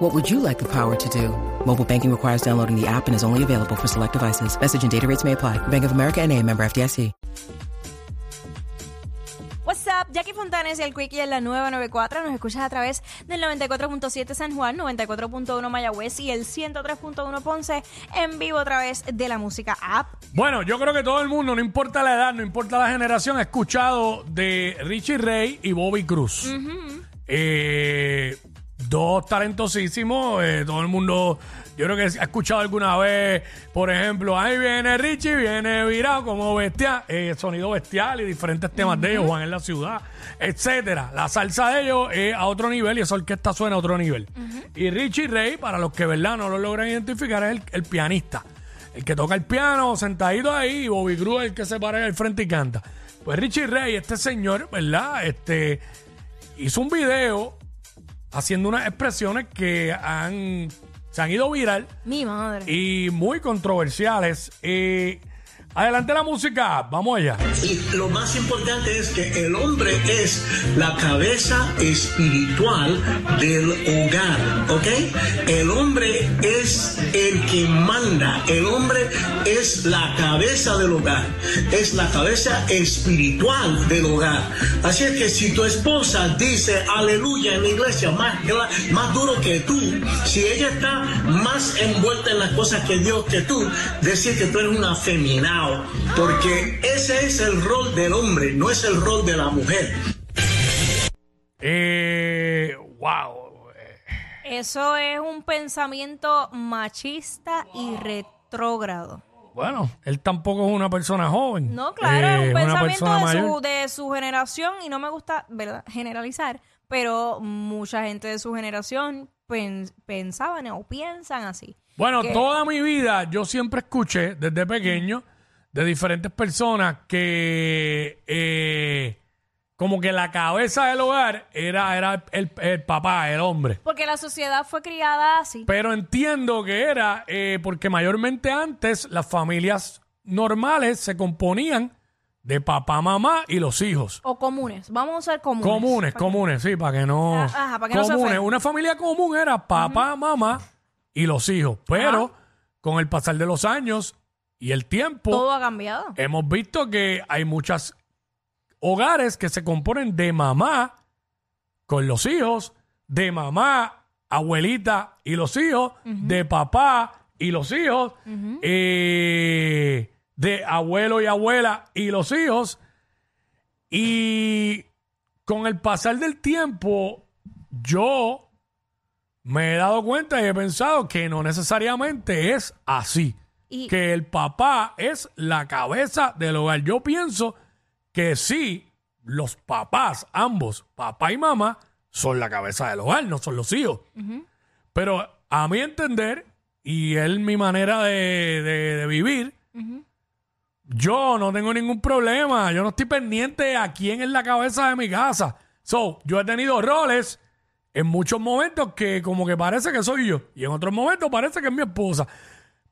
What would you like the power to do? Mobile banking requires downloading the app and is only available for select devices. Message and data rates may apply. Bank of America and a member FDIC. What's up, Jackie Fontanes y el Quickie en la nueva 94. Nos escuchas a través del 94.7 San Juan, 94.1 Mayagüez y el 103.1 Ponce en vivo a través de la música app. Bueno, yo creo que todo el mundo, no importa la edad, no importa la generación, ha escuchado de Richie Ray y Bobby Cruz. Eh, dos talentosísimos, eh, todo el mundo, yo creo que ha escuchado alguna vez, por ejemplo, ahí viene Richie, viene virado como bestia, eh, sonido bestial y diferentes temas de ellos, Juan en la ciudad, etcétera. La salsa de ellos es a otro nivel y esa orquesta suena a otro nivel. Y Richie Ray, para los que verdad no lo logran identificar, es el, el pianista. El que toca el piano sentadito ahí y Bobby Cruz el que se para al frente y canta. Pues Richie Ray, este señor, ¿verdad? Este hizo un video haciendo unas expresiones que han, se han ido viral Mi madre. y muy controversiales. Eh, adelante la música, vamos allá. Y lo más importante es que el hombre es la cabeza espiritual del hogar, ¿ok? El hombre es el que manda, el hombre es la cabeza del hogar, es la cabeza espiritual del hogar. Así es que si tu esposa dice aleluya en la iglesia más, más duro que tú, si ella está más envuelta en las cosas que Dios que tú, decir que tú eres un porque ese es el rol del hombre, no es el rol de la mujer. Eh, wow. Eso es un pensamiento machista y retrógrado. Bueno, él tampoco es una persona joven. No, claro, Eh, es un una pensamiento de su, mayor. de su generación y no me gusta ¿verdad? generalizar, pero mucha gente de su generación pen- pensaban o piensan así. Bueno, que- toda mi vida yo siempre escuché desde pequeño de diferentes personas que eh, como que la cabeza del hogar era, era el, el papá, el hombre. Porque la sociedad fue criada así. Pero entiendo que era eh, porque mayormente antes las familias normales se componían de papá, mamá y los hijos. O comunes. Vamos a usar comunes. Comunes, comunes, sí, para que no. Ah, ajá, para que no se comunes. ofenda. Una familia común era papá, mamá y los hijos. Pero con el pasar de los años y el tiempo, Todo ha cambiado. hemos visto que hay muchos hogares que se componen de mamá con los hijos, de mamá, abuelita y los hijos, de papá y los hijos, eh, de abuelo y abuela y los hijos. Y con el pasar del tiempo, yo me he dado cuenta y he pensado que no necesariamente es así. Y- Que el papá es la cabeza del hogar. Yo pienso que sí, los papás, ambos, papá y mamá, son la cabeza del hogar, no son los hijos. Pero a mi entender, y es mi manera de, de- de vivir, yo no tengo ningún problema. Yo no estoy pendiente a quién es la cabeza de mi casa. So, yo he tenido roles en muchos momentos que como que parece que soy yo. Y en otros momentos parece que es mi esposa.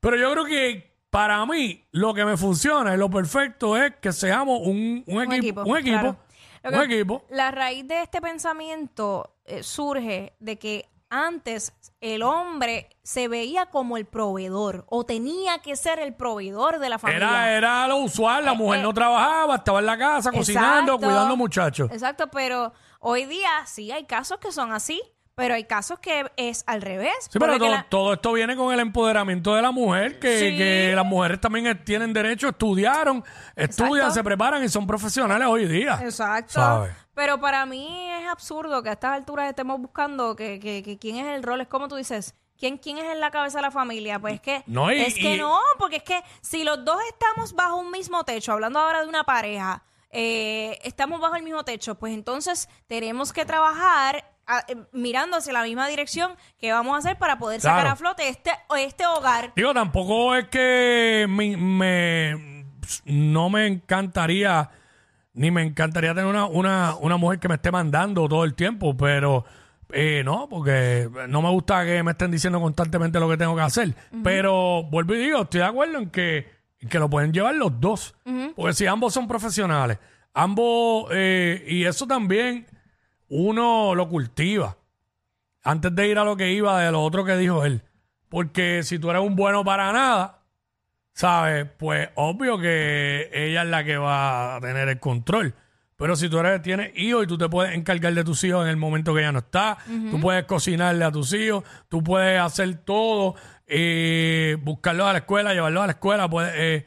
Pero yo creo que para mí lo que me funciona y lo perfecto es que seamos un, un equipo. Un equipo. claro. Lo Un equipo. La raíz de este pensamiento eh, surge de que antes el hombre se veía como el proveedor o tenía que ser el proveedor de la familia. Era, era lo usual, la mujer eh. no trabajaba, estaba en la casa cocinando, Exacto. cuidando muchachos. Exacto, pero hoy día sí hay casos que son así, pero hay casos que es al revés. Sí, pero todo, la- todo esto viene con el empoderamiento de la mujer, que, Sí. que las mujeres también tienen derecho, estudiaron, estudian, Exacto. se preparan y son profesionales hoy día. Exacto. ¿Sabes? Pero para mí es absurdo que a estas alturas estemos buscando que, que, que quién es el rol. Es como tú dices, ¿quién, quién es en la cabeza de la familia? Pues es que, No, y- es que y- no, porque es que si los dos estamos bajo un mismo techo, hablando ahora de una pareja, eh, estamos bajo el mismo techo, pues entonces tenemos que trabajar a- eh, mirando hacia la misma dirección que vamos a hacer para poder sacar Claro. a flote este, este hogar. Digo, tampoco es que me, no me encantaría, ni me encantaría tener una, una, una mujer que me esté mandando todo el tiempo, pero eh, no, porque no me gusta que me estén diciendo constantemente lo que tengo que hacer. Pero vuelvo y digo, estoy de acuerdo en que, en que lo pueden llevar los dos, porque si ambos son profesionales, ambos, eh, y eso también uno lo cultiva antes de ir a lo que iba de lo otro que dijo él. Porque si tú eres un bueno para nada, ¿sabes? Pues obvio que ella es la que va a tener el control. Pero si tú eres, tienes hijos y tú te puedes encargar de tus hijos en el momento que ella no está, tú puedes cocinarle a tus hijos, tú puedes hacer todo, eh, buscarlos a la escuela, llevarlos a la escuela, puedes, eh,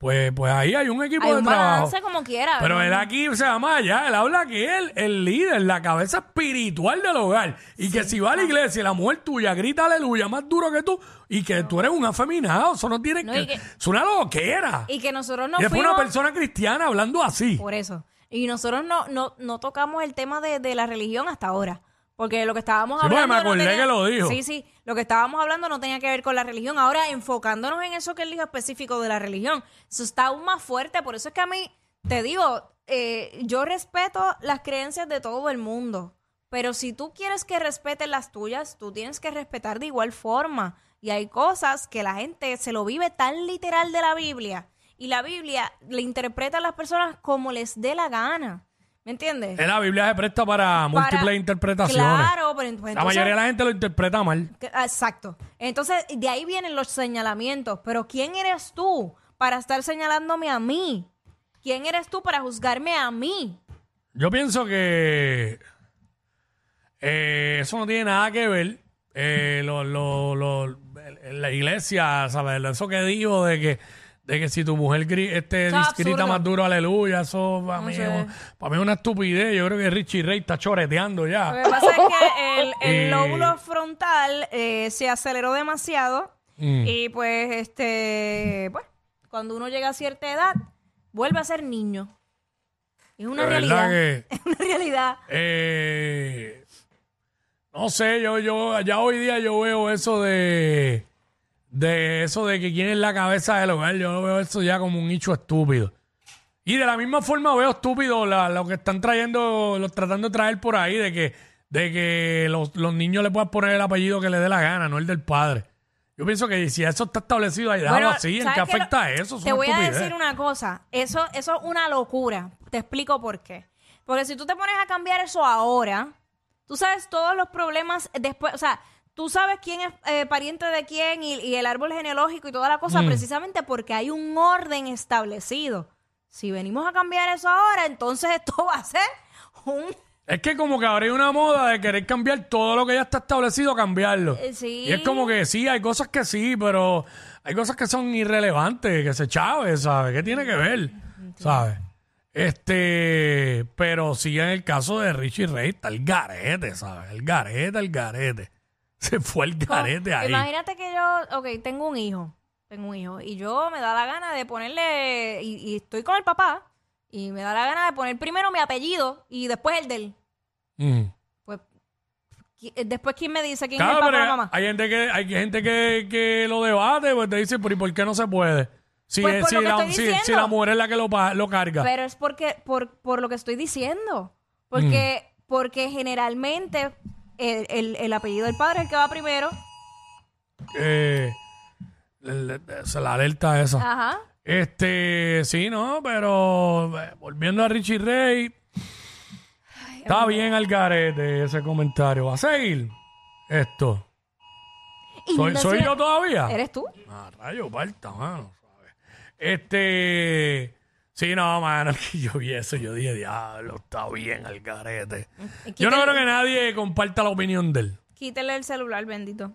pues, pues ahí hay un equipo Hay de un trabajo. balance como quiera. Pero ¿no? él aquí se llama allá, él habla que él, el líder, la cabeza espiritual del hogar. Y que si va a la iglesia y la mujer tuya grita aleluya más duro que tú, y que tú eres un afeminado, eso no tiene No, que, y que- Es una loquera. Y, Y que nosotros no después fuimos... una persona cristiana hablando así. Por eso. Y nosotros no, no, no tocamos el tema de, de la religión hasta ahora. Porque lo que estábamos Sí, hablando. me no acordé tenía- que lo dijo. Sí, sí. Lo que estábamos hablando no tenía que ver con la religión. Ahora, enfocándonos en eso que él dijo específico de la religión, eso está aún más fuerte. Por eso es que a mí, te digo, eh, yo respeto las creencias de todo el mundo. Pero si tú quieres que respeten las tuyas, tú tienes que respetar de igual forma. Y hay cosas que la gente se lo vive tan literal de la Biblia. Y la Biblia le interpreta a las personas como les dé la gana. ¿Me entiendes? En la Biblia se presta para, múltiples interpretaciones. Claro, pero pues la entonces- mayoría de la gente lo interpreta mal. que- ah, Exacto. Entonces, de ahí vienen los señalamientos. Pero ¿quién eres tú para estar señalándome a mí? ¿Quién eres tú para juzgarme a mí? Yo pienso que eh, eso no tiene nada que ver. Eh, lo, lo- lo- la iglesia, ¿sabes? Eso que dijo de que, de que si tu mujer gri- este, Eso es grita absurdo. más duro, aleluya, eso para mí, sé. es- para mí es una estupidez. Yo creo que Richie Ray está choreteando Lo ya. que pasa es que el, el Eh. lóbulo frontal eh, se aceleró demasiado Mm. y pues, este, pues, cuando uno llega a cierta edad, vuelve a ser niño. Es una De realidad. que... Es una realidad. Eh, no sé, yo, yo, ya hoy día yo veo eso de, de eso de que quién es la cabeza del hogar, yo veo eso ya como un hecho estúpido. Y de la misma forma veo estúpido la- lo que están trayendo, los tratando de traer por ahí, de que, de que los, los niños le puedan poner el apellido que le dé la gana, no el del padre. Yo pienso que si eso está establecido ahí, déjalo Bueno, así, ¿en ¿sabes qué qué lo- afecta eso? Es Te voy a decir una cosa. Eso, eso es una locura. Te explico por qué. Porque si tú te pones a cambiar eso ahora, tú sabes todos los problemas después. O sea, tú sabes quién es eh, pariente de quién y, y el árbol genealógico y toda la Mm. cosa, precisamente porque hay un orden establecido. Si venimos a cambiar eso ahora, entonces esto va a ser un. Es que como que ahora hay una moda de querer cambiar todo lo que ya está establecido, cambiarlo. Eh, sí. Y es como que sí, hay cosas que sí, pero hay cosas que son irrelevantes, que se chave, ¿sabes? ¿Qué tiene que ver? ¿Sabes? Este, pero sí en el caso de Richie Ray está el garete, ¿sabes? El garete, el garete. Se fue el garete ahí. Imagínate que yo, ok, tengo un hijo, tengo un hijo, y yo me da la gana de ponerle, y, y estoy con el papá, y me da la gana de poner primero mi apellido y después el de él. Mm. Pues, eh, después, ¿quién me dice quién Claro, es el papá pero o la mamá? hay gente que hay gente que, que lo debate, pues te dice, pero ¿y por qué no se puede? Si, Pues es- si, la, estoy si- si la mujer es la que lo, lo carga. Pero es porque, por, por lo que estoy diciendo. Porque, Mm. porque generalmente el, el- el apellido del padre es el que va primero. Eh, esa- la alerta esa. Ajá. Este, sí, no, pero eh, volviendo a Richie Ray, está bien al garete ese comentario. ¿Va a seguir esto? Y ¿Soy, no soy sé- yo todavía? ¿Eres tú? Ah, rayo, parta, mano, ¿sabes? Este, sí, no, mano, que yo vi eso, yo dije, diablo, está bien al garete. Yo no creo que nadie comparta la opinión de él, Quítele el celular, bendito.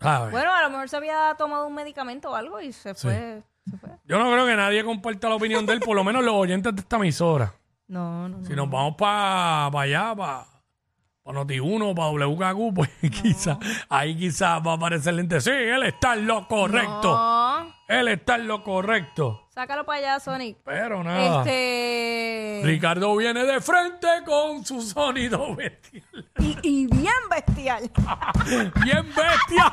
¿sabes? Bueno, a lo mejor se había tomado un medicamento o algo y se fue. Se fue. Yo no creo que nadie comparta la opinión de él, por lo menos los oyentes de esta emisora. No, no, no. Si nos vamos para allá, para pa Noti1, para WKQ, pues quizás, ahí quizás va a aparecer lente. Sí, él está en lo correcto. No. Él está en lo correcto. Sácalo para allá, Sonic. Pero nada. Este. Ricardo viene de frente con su sonido bestial. Y, y bien bestial. Bien bestia.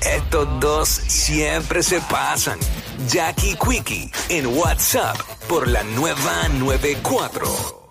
Estos dos siempre se pasan. Jackie Quickie en WhatsApp por la nueva 94.